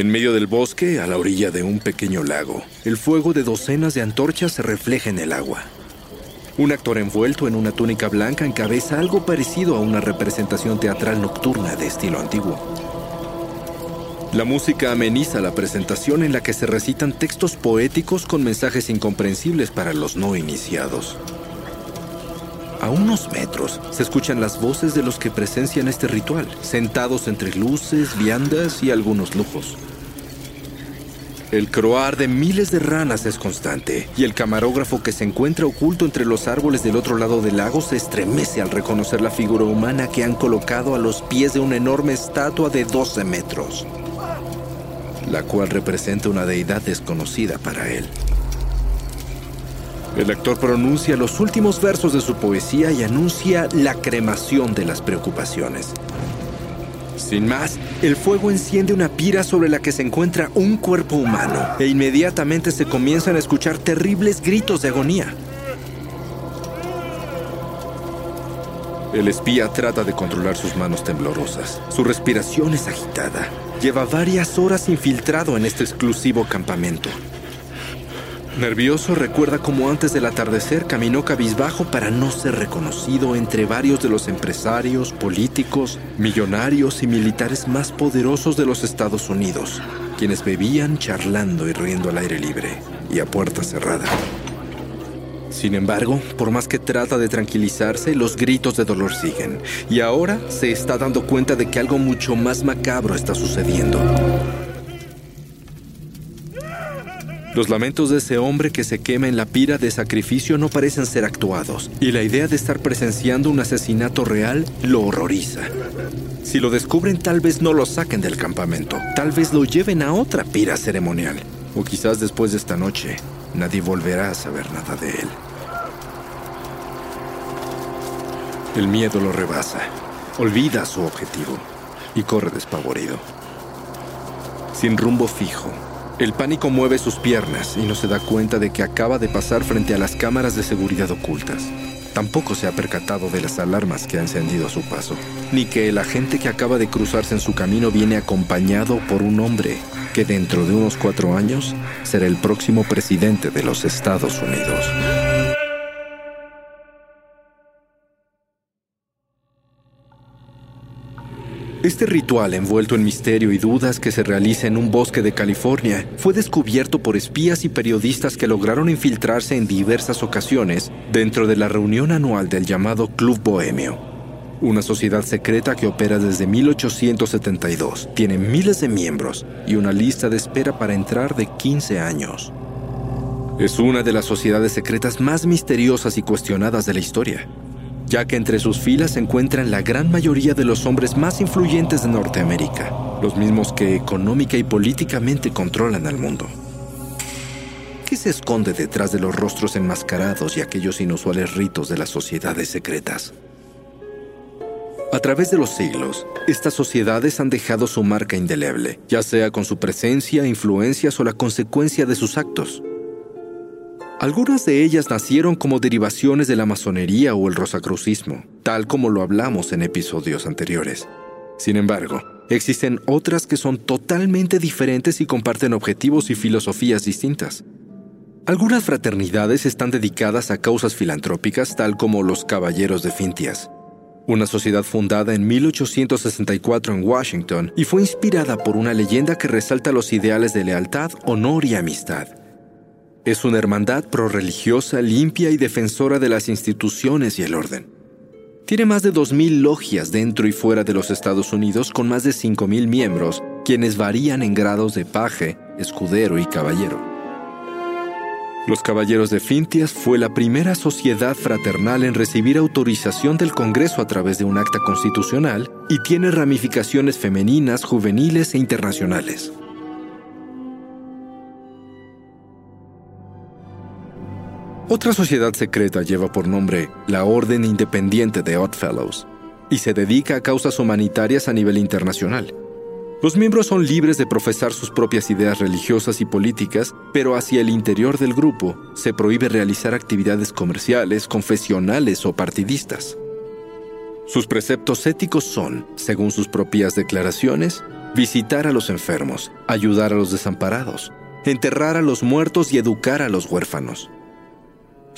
En medio del bosque, a la orilla de un pequeño lago, el fuego de docenas de antorchas se refleja en el agua. Un actor envuelto en una túnica blanca encabeza algo parecido a una representación teatral nocturna de estilo antiguo. La música ameniza la presentación en la que se recitan textos poéticos con mensajes incomprensibles para los no iniciados. A unos metros se escuchan las voces de los que presencian este ritual, sentados entre luces, viandas y algunos lujos. El croar de miles de ranas es constante, y el camarógrafo que se encuentra oculto entre los árboles del otro lado del lago se estremece al reconocer la figura humana que han colocado a los pies de una enorme estatua de 12 metros, la cual representa una deidad desconocida para él. El actor pronuncia los últimos versos de su poesía y anuncia la cremación de las preocupaciones. Sin más, el fuego enciende una pira sobre la que se encuentra un cuerpo humano e inmediatamente se comienzan a escuchar terribles gritos de agonía. El espía trata de controlar sus manos temblorosas. Su respiración es agitada. Lleva varias horas infiltrado en este exclusivo campamento. Nervioso recuerda cómo antes del atardecer caminó cabizbajo para no ser reconocido entre varios de los empresarios, políticos, millonarios y militares más poderosos de los Estados Unidos, quienes bebían charlando y riendo al aire libre y a puerta cerrada. Sin embargo, por más que trata de tranquilizarse, los gritos de dolor siguen, y ahora se está dando cuenta de que algo mucho más macabro está sucediendo. Los lamentos de ese hombre que se quema en la pira de sacrificio no parecen ser actuados, y la idea de estar presenciando un asesinato real lo horroriza. Si lo descubren, tal vez no lo saquen del campamento, tal vez lo lleven a otra pira ceremonial, o quizás después de esta noche, nadie volverá a saber nada de él. El miedo lo rebasa, olvida su objetivo y corre despavorido. Sin rumbo fijo, el pánico mueve sus piernas y no se da cuenta de que acaba de pasar frente a las cámaras de seguridad ocultas. Tampoco se ha percatado de las alarmas que ha encendido a su paso, ni que el agente que acaba de cruzarse en su camino viene acompañado por un hombre que dentro de unos cuatro años será el próximo presidente de los Estados Unidos. Este ritual envuelto en misterio y dudas que se realiza en un bosque de California fue descubierto por espías y periodistas que lograron infiltrarse en diversas ocasiones dentro de la reunión anual del llamado Club Bohemio, una sociedad secreta que opera desde 1872, tiene miles de miembros y una lista de espera para entrar de 15 años. Es una de las sociedades secretas más misteriosas y cuestionadas de la historia ya que entre sus filas se encuentran la gran mayoría de los hombres más influyentes de Norteamérica, los mismos que económica y políticamente controlan al mundo. ¿Qué se esconde detrás de los rostros enmascarados y aquellos inusuales ritos de las sociedades secretas? A través de los siglos, estas sociedades han dejado su marca indeleble, ya sea con su presencia, influencias o la consecuencia de sus actos. Algunas de ellas nacieron como derivaciones de la masonería o el rosacrucismo, tal como lo hablamos en episodios anteriores. Sin embargo, existen otras que son totalmente diferentes y comparten objetivos y filosofías distintas. Algunas fraternidades están dedicadas a causas filantrópicas tal como los Caballeros de Fintias, una sociedad fundada en 1864 en Washington y fue inspirada por una leyenda que resalta los ideales de lealtad, honor y amistad. Es una hermandad prorreligiosa, limpia y defensora de las instituciones y el orden. Tiene más de 2.000 logias dentro y fuera de los Estados Unidos con más de 5.000 miembros, quienes varían en grados de paje, escudero y caballero. Los Caballeros de Fintias fue la primera sociedad fraternal en recibir autorización del Congreso a través de un acta constitucional y tiene ramificaciones femeninas, juveniles e internacionales. Otra sociedad secreta lleva por nombre la Orden Independiente de Oddfellows y se dedica a causas humanitarias a nivel internacional. Los miembros son libres de profesar sus propias ideas religiosas y políticas, pero hacia el interior del grupo se prohíbe realizar actividades comerciales, confesionales o partidistas. Sus preceptos éticos son, según sus propias declaraciones, visitar a los enfermos, ayudar a los desamparados, enterrar a los muertos y educar a los huérfanos.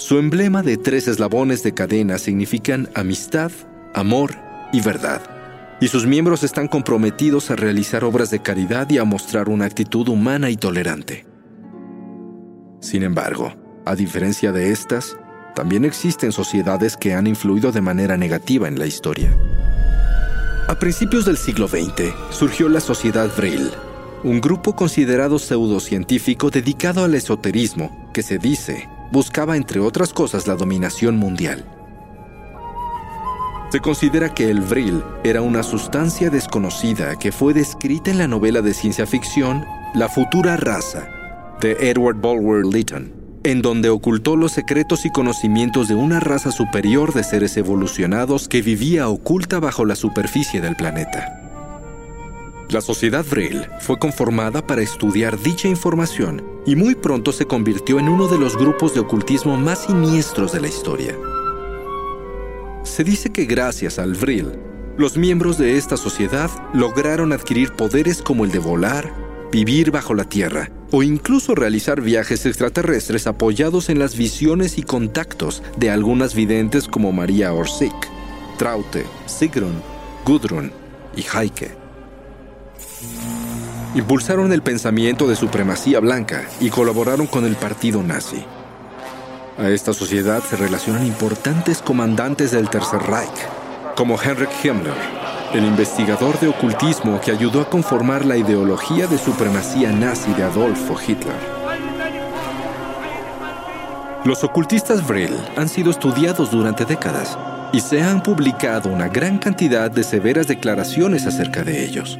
Su emblema de tres eslabones de cadena significan amistad, amor y verdad y sus miembros están comprometidos a realizar obras de caridad y a mostrar una actitud humana y tolerante. Sin embargo, a diferencia de estas, también existen sociedades que han influido de manera negativa en la historia. A principios del siglo XX surgió la Sociedad Vril, un grupo considerado pseudocientífico dedicado al esoterismo que se dice buscaba entre otras cosas la dominación mundial. Se considera que el vril era una sustancia desconocida que fue descrita en la novela de ciencia ficción La futura raza de Edward Bulwer Lytton, en donde ocultó los secretos y conocimientos de una raza superior de seres evolucionados que vivía oculta bajo la superficie del planeta. La sociedad Vril fue conformada para estudiar dicha información y muy pronto se convirtió en uno de los grupos de ocultismo más siniestros de la historia. Se dice que gracias al Vril, los miembros de esta sociedad lograron adquirir poderes como el de volar, vivir bajo la tierra o incluso realizar viajes extraterrestres apoyados en las visiones y contactos de algunas videntes como María Orsic, Traute, Sigrun, Gudrun y Heike. Impulsaron el pensamiento de supremacía blanca y colaboraron con el partido nazi. A esta sociedad se relacionan importantes comandantes del Tercer Reich, como Heinrich Himmler, el investigador de ocultismo que ayudó a conformar la ideología de supremacía nazi de Adolfo Hitler. Los ocultistas Vril han sido estudiados durante décadas y se han publicado una gran cantidad de severas declaraciones acerca de ellos.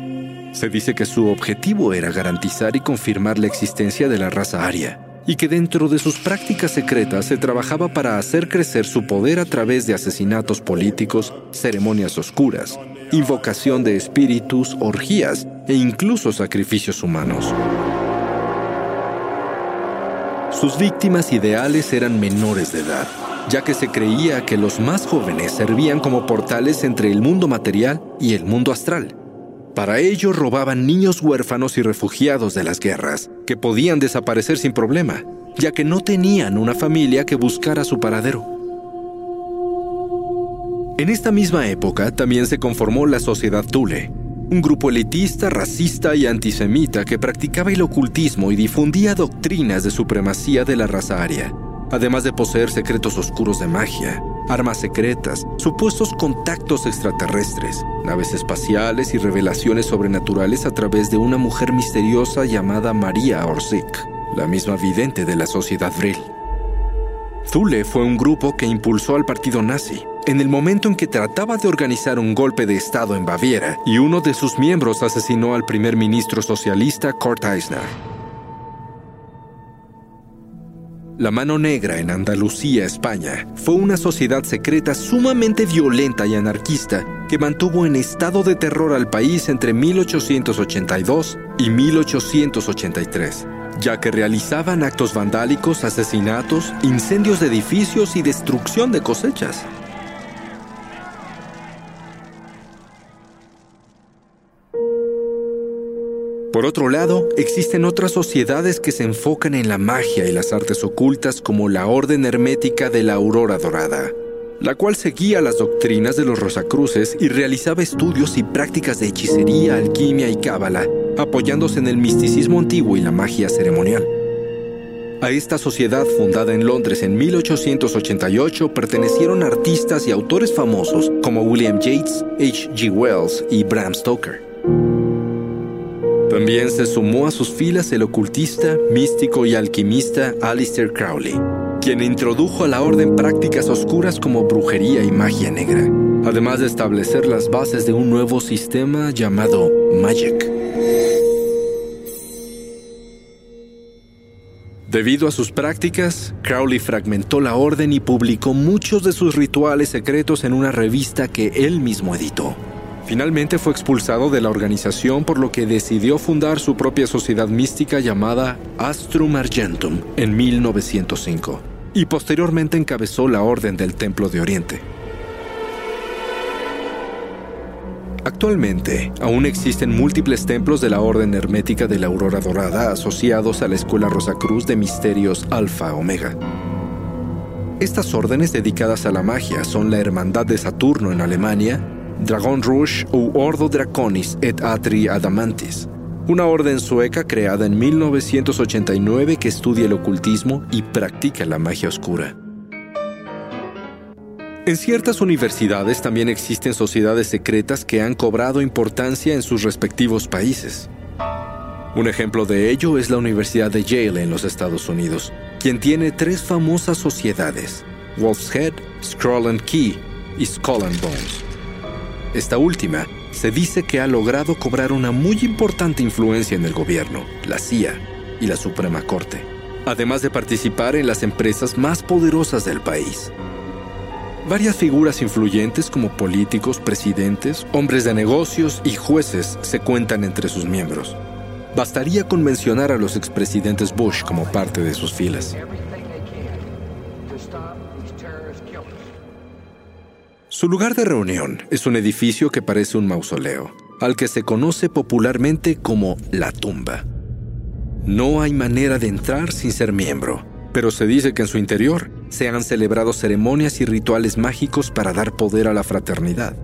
Se dice que su objetivo era garantizar y confirmar la existencia de la raza aria y que dentro de sus prácticas secretas se trabajaba para hacer crecer su poder a través de asesinatos políticos, ceremonias oscuras, invocación de espíritus, orgías e incluso sacrificios humanos. Sus víctimas ideales eran menores de edad, ya que se creía que los más jóvenes servían como portales entre el mundo material y el mundo astral para ello robaban niños huérfanos y refugiados de las guerras, que podían desaparecer sin problema, ya que no tenían una familia que buscara su paradero. En esta misma época también se conformó la Sociedad Thule, un grupo elitista, racista y antisemita que practicaba el ocultismo y difundía doctrinas de supremacía de la raza aria, además de poseer secretos oscuros de magia, armas secretas, supuestos contactos extraterrestres, naves espaciales y revelaciones sobrenaturales a través de una mujer misteriosa llamada María Orsic, la misma vidente de la sociedad Vril. Thule fue un grupo que impulsó al partido nazi en el momento en que trataba de organizar un golpe de Estado en Baviera y uno de sus miembros asesinó al primer ministro socialista Kurt Eisner. La Mano Negra en Andalucía, España, fue una sociedad secreta sumamente violenta y anarquista que mantuvo en estado de terror al país entre 1882 y 1883, ya que realizaban actos vandálicos, asesinatos, incendios de edificios y destrucción de cosechas. Por otro lado, existen otras sociedades que se enfocan en la magia y las artes ocultas como la Orden Hermética de la Aurora Dorada, la cual seguía las doctrinas de los Rosacruces y realizaba estudios y prácticas de hechicería, alquimia y cábala, apoyándose en el misticismo antiguo y la magia ceremonial. A esta sociedad fundada en Londres en 1888 pertenecieron artistas y autores famosos como William Yates, H. G. Wells y Bram Stoker. También se sumó a sus filas el ocultista, místico y alquimista Aleister Crowley, quien introdujo a la orden prácticas oscuras como brujería y magia negra, además de establecer las bases de un nuevo sistema llamado Magic. Debido a sus prácticas, Crowley fragmentó la orden y publicó muchos de sus rituales secretos en una revista que él mismo editó. Finalmente fue expulsado de la organización por lo que decidió fundar su propia sociedad mística llamada Astrum Argentum en 1905 y posteriormente encabezó la Orden del Templo de Oriente. Actualmente, aún existen múltiples templos de la Orden Hermética de la Aurora Dorada asociados a la Escuela Rosacruz de Misterios Alfa Omega. Estas órdenes dedicadas a la magia son la Hermandad de Saturno en Alemania, Dragon Rouge u Ordo Draconis et Atri Adamantis, una orden sueca creada en 1989 que estudia el ocultismo y practica la magia oscura. En ciertas universidades también existen sociedades secretas que han cobrado importancia en sus respectivos países. Un ejemplo de ello es la Universidad de Yale en los Estados Unidos, quien tiene tres famosas sociedades, Wolf's Head, Scroll and Key y Skull and Bones. Esta última se dice que ha logrado cobrar una muy importante influencia en el gobierno, la CIA y la Suprema Corte, además de participar en las empresas más poderosas del país. Varias figuras influyentes como políticos, presidentes, hombres de negocios y jueces se cuentan entre sus miembros. Bastaría con mencionar a los expresidentes Bush como parte de sus filas. Su lugar de reunión es un edificio que parece un mausoleo, al que se conoce popularmente como la tumba. No hay manera de entrar sin ser miembro, pero se dice que en su interior se han celebrado ceremonias y rituales mágicos para dar poder a la fraternidad.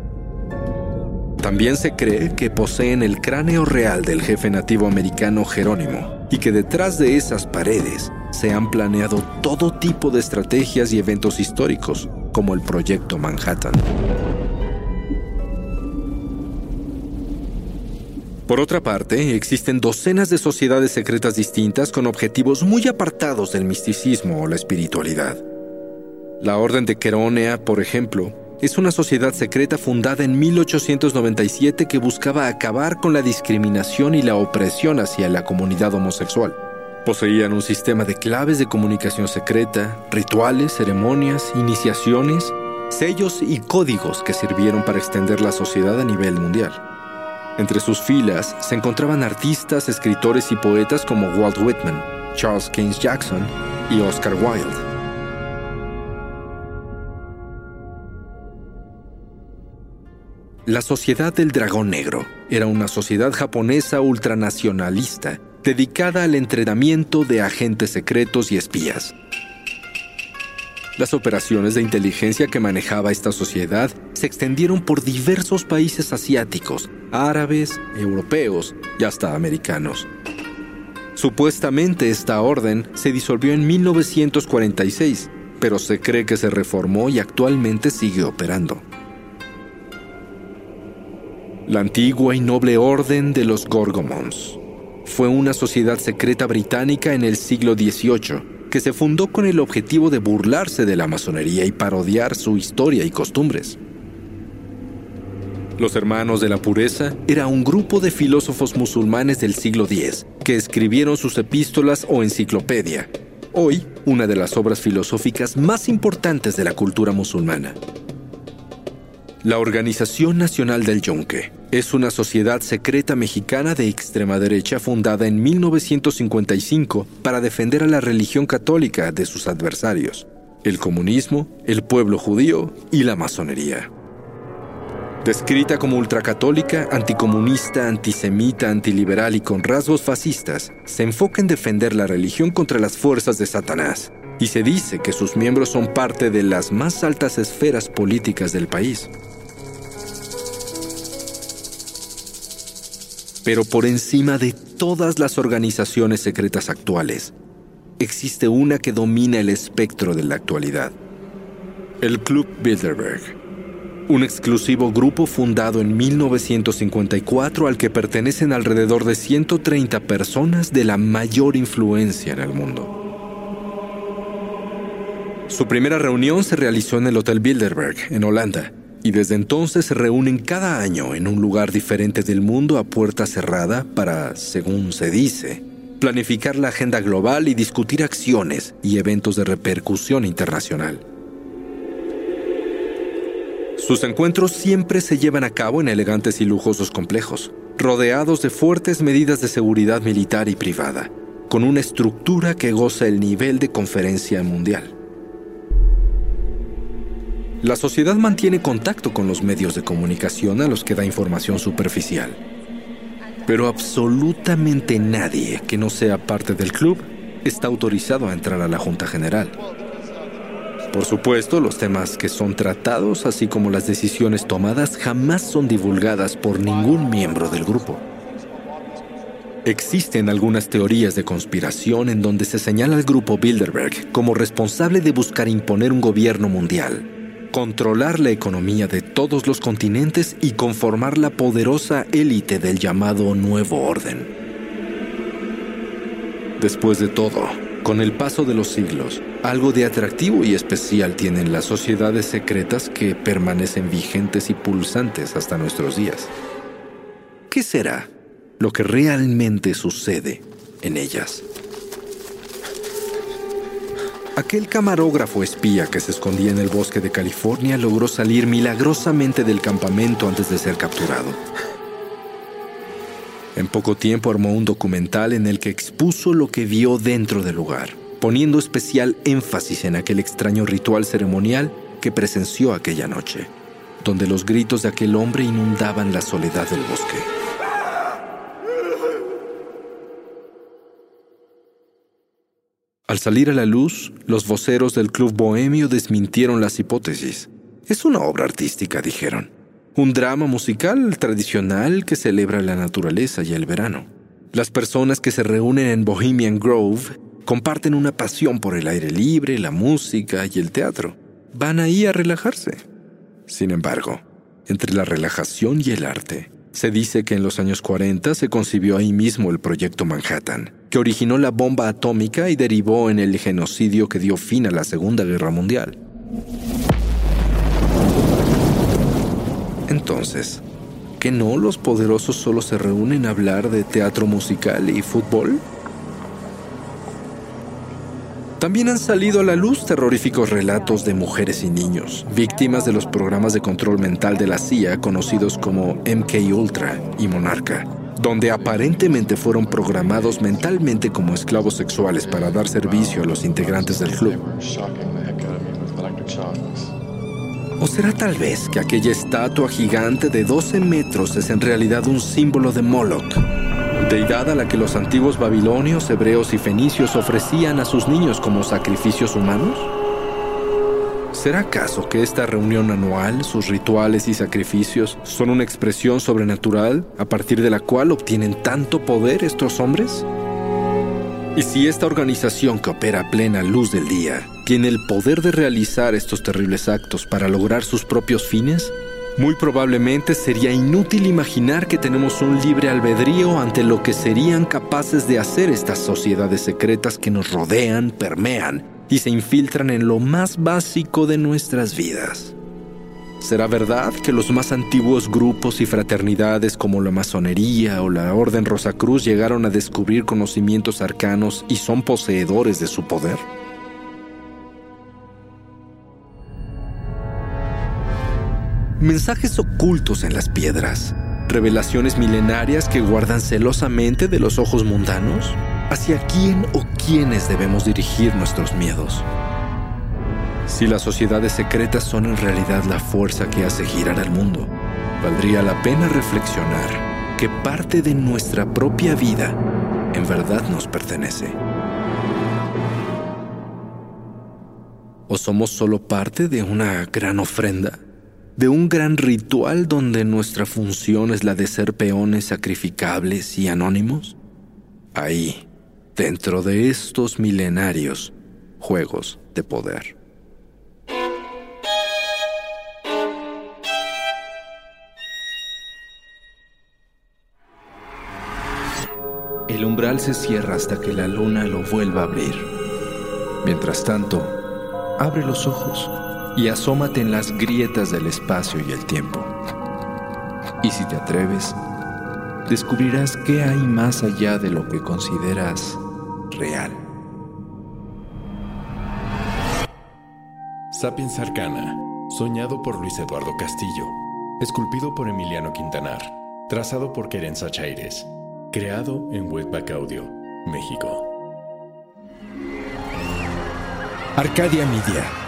También se cree que poseen el cráneo real del jefe nativo americano Jerónimo y que detrás de esas paredes se han planeado todo tipo de estrategias y eventos históricos, como el Proyecto Manhattan. Por otra parte, existen docenas de sociedades secretas distintas con objetivos muy apartados del misticismo o la espiritualidad. La Orden de Queronea, por ejemplo, es una sociedad secreta fundada en 1897 que buscaba acabar con la discriminación y la opresión hacia la comunidad homosexual. Poseían un sistema de claves de comunicación secreta, rituales, ceremonias, iniciaciones, sellos y códigos que sirvieron para extender la sociedad a nivel mundial. Entre sus filas se encontraban artistas, escritores y poetas como Walt Whitman, Charles Keynes Jackson y Oscar Wilde. La Sociedad del Dragón Negro era una sociedad japonesa ultranacionalista dedicada al entrenamiento de agentes secretos y espías. Las operaciones de inteligencia que manejaba esta sociedad se extendieron por diversos países asiáticos, árabes, europeos y hasta americanos. Supuestamente esta orden se disolvió en 1946, pero se cree que se reformó y actualmente sigue operando la antigua y noble orden de los Gorgomons. Fue una sociedad secreta británica en el siglo XVIII que se fundó con el objetivo de burlarse de la masonería y parodiar su historia y costumbres. Los Hermanos de la Pureza era un grupo de filósofos musulmanes del siglo X que escribieron sus epístolas o enciclopedia, hoy una de las obras filosóficas más importantes de la cultura musulmana. La Organización Nacional del Yunque es una sociedad secreta mexicana de extrema derecha fundada en 1955 para defender a la religión católica de sus adversarios, el comunismo, el pueblo judío y la masonería. Descrita como ultracatólica, anticomunista, antisemita, antiliberal y con rasgos fascistas, se enfoca en defender la religión contra las fuerzas de Satanás y se dice que sus miembros son parte de las más altas esferas políticas del país. Pero por encima de todas las organizaciones secretas actuales, existe una que domina el espectro de la actualidad. El Club Bilderberg, un exclusivo grupo fundado en 1954 al que pertenecen alrededor de 130 personas de la mayor influencia en el mundo. Su primera reunión se realizó en el Hotel Bilderberg, en Holanda, y desde entonces se reúnen cada año en un lugar diferente del mundo a puerta cerrada para, según se dice, planificar la agenda global y discutir acciones y eventos de repercusión internacional. Sus encuentros siempre se llevan a cabo en elegantes y lujosos complejos, rodeados de fuertes medidas de seguridad militar y privada, con una estructura que goza el nivel de conferencia mundial. La sociedad mantiene contacto con los medios de comunicación a los que da información superficial. Pero absolutamente nadie que no sea parte del club está autorizado a entrar a la Junta General. Por supuesto, los temas que son tratados, así como las decisiones tomadas, jamás son divulgadas por ningún miembro del grupo. Existen algunas teorías de conspiración en donde se señala al grupo Bilderberg como responsable de buscar imponer un gobierno mundial controlar la economía de todos los continentes y conformar la poderosa élite del llamado Nuevo Orden. Después de todo, con el paso de los siglos, algo de atractivo y especial tienen las sociedades secretas que permanecen vigentes y pulsantes hasta nuestros días. ¿Qué será lo que realmente sucede en ellas? Aquel camarógrafo espía que se escondía en el bosque de California logró salir milagrosamente del campamento antes de ser capturado. En poco tiempo armó un documental en el que expuso lo que vio dentro del lugar, poniendo especial énfasis en aquel extraño ritual ceremonial que presenció aquella noche, donde los gritos de aquel hombre inundaban la soledad del bosque. Al salir a la luz, los voceros del Club Bohemio desmintieron las hipótesis. Es una obra artística, dijeron. Un drama musical tradicional que celebra la naturaleza y el verano. Las personas que se reúnen en Bohemian Grove comparten una pasión por el aire libre, la música y el teatro. Van ahí a relajarse. Sin embargo, entre la relajación y el arte, se dice que en los años 40 se concibió ahí mismo el Proyecto Manhattan, que originó la bomba atómica y derivó en el genocidio que dio fin a la Segunda Guerra Mundial. Entonces, ¿que no los poderosos solo se reúnen a hablar de teatro musical y fútbol? También han salido a la luz terroríficos relatos de mujeres y niños, víctimas de los programas de control mental de la CIA conocidos como MK Ultra y Monarca, donde aparentemente fueron programados mentalmente como esclavos sexuales para dar servicio a los integrantes del club. ¿O será tal vez que aquella estatua gigante de 12 metros es en realidad un símbolo de Moloch? Deidad a la que los antiguos babilonios, hebreos y fenicios ofrecían a sus niños como sacrificios humanos? ¿Será acaso que esta reunión anual, sus rituales y sacrificios son una expresión sobrenatural a partir de la cual obtienen tanto poder estos hombres? Y si esta organización que opera a plena luz del día tiene el poder de realizar estos terribles actos para lograr sus propios fines, muy probablemente sería inútil imaginar que tenemos un libre albedrío ante lo que serían capaces de hacer estas sociedades secretas que nos rodean, permean y se infiltran en lo más básico de nuestras vidas. ¿Será verdad que los más antiguos grupos y fraternidades como la masonería o la Orden Rosacruz llegaron a descubrir conocimientos arcanos y son poseedores de su poder? Mensajes ocultos en las piedras, revelaciones milenarias que guardan celosamente de los ojos mundanos? ¿Hacia quién o quiénes debemos dirigir nuestros miedos? Si las sociedades secretas son en realidad la fuerza que hace girar al mundo, valdría la pena reflexionar que parte de nuestra propia vida en verdad nos pertenece. ¿O somos solo parte de una gran ofrenda? ¿De un gran ritual donde nuestra función es la de ser peones sacrificables y anónimos? Ahí, dentro de estos milenarios juegos de poder. El umbral se cierra hasta que la luna lo vuelva a abrir. Mientras tanto, abre los ojos y asómate en las grietas del espacio y el tiempo. Y si te atreves, descubrirás qué hay más allá de lo que consideras real. Sapiens Arcana, soñado por Luis Eduardo Castillo, esculpido por Emiliano Quintanar, trazado por Querenza Chaires, creado en Webback Audio, México. Arcadia Media.